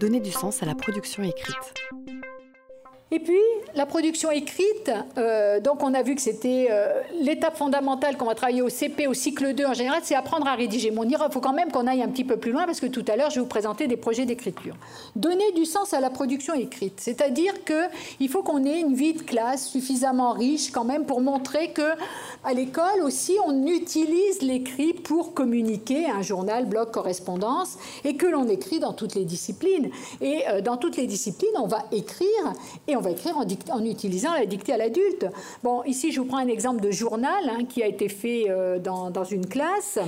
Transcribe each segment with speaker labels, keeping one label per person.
Speaker 1: donner du sens à la production écrite.
Speaker 2: Et puis, la production écrite, euh, donc on a vu que c'était euh, l'étape fondamentale qu'on va travailler au CP, au cycle 2 en général, c'est apprendre à rédiger. Mon il faut quand même qu'on aille un petit peu plus loin parce que tout à l'heure, je vais vous présenter des projets d'écriture. Donner du sens à la production écrite, c'est-à-dire qu'il faut qu'on ait une vie de classe suffisamment riche quand même pour montrer que à l'école aussi, on utilise l'écrit pour communiquer, un journal, blog, correspondance, et que l'on écrit dans toutes les disciplines. Et euh, dans toutes les disciplines, on va écrire et va écrire en, utilisant la dictée à l'adulte. Bon, ici, je vous prends un exemple de journal hein, qui a été fait euh, dans une classe.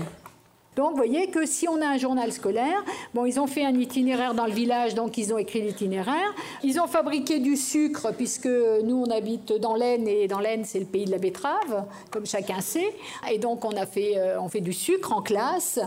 Speaker 2: Donc, vous voyez que si on a un journal scolaire, bon, ils ont fait un itinéraire dans le village, donc ils ont écrit l'itinéraire. Ils ont fabriqué du sucre, puisque nous, on habite dans l'Aisne, et dans l'Aisne, c'est le pays de la betterave, comme chacun sait. Et donc, on a fait, euh, on fait du sucre en classe.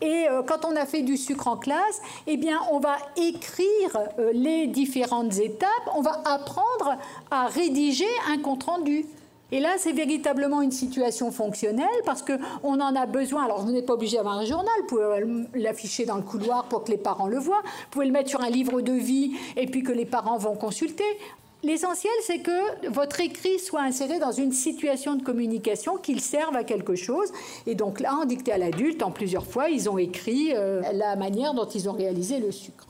Speaker 2: Et euh, quand on a fait du sucre en classe, eh bien, on va écrire euh, les différentes étapes. On va apprendre à rédiger un compte-rendu. Et là, c'est véritablement une situation fonctionnelle parce qu'on en a besoin. Alors, vous n'êtes pas obligé d'avoir un journal, vous pouvez l'afficher dans le couloir pour que les parents le voient, vous pouvez le mettre sur un livre de vie et puis que les parents vont consulter. L'essentiel, c'est que votre écrit soit inséré dans une situation de communication, qu'il serve à quelque chose. Et donc là, en dicté à l'adulte, en plusieurs fois, ils ont écrit euh, la manière dont ils ont réalisé le sucre.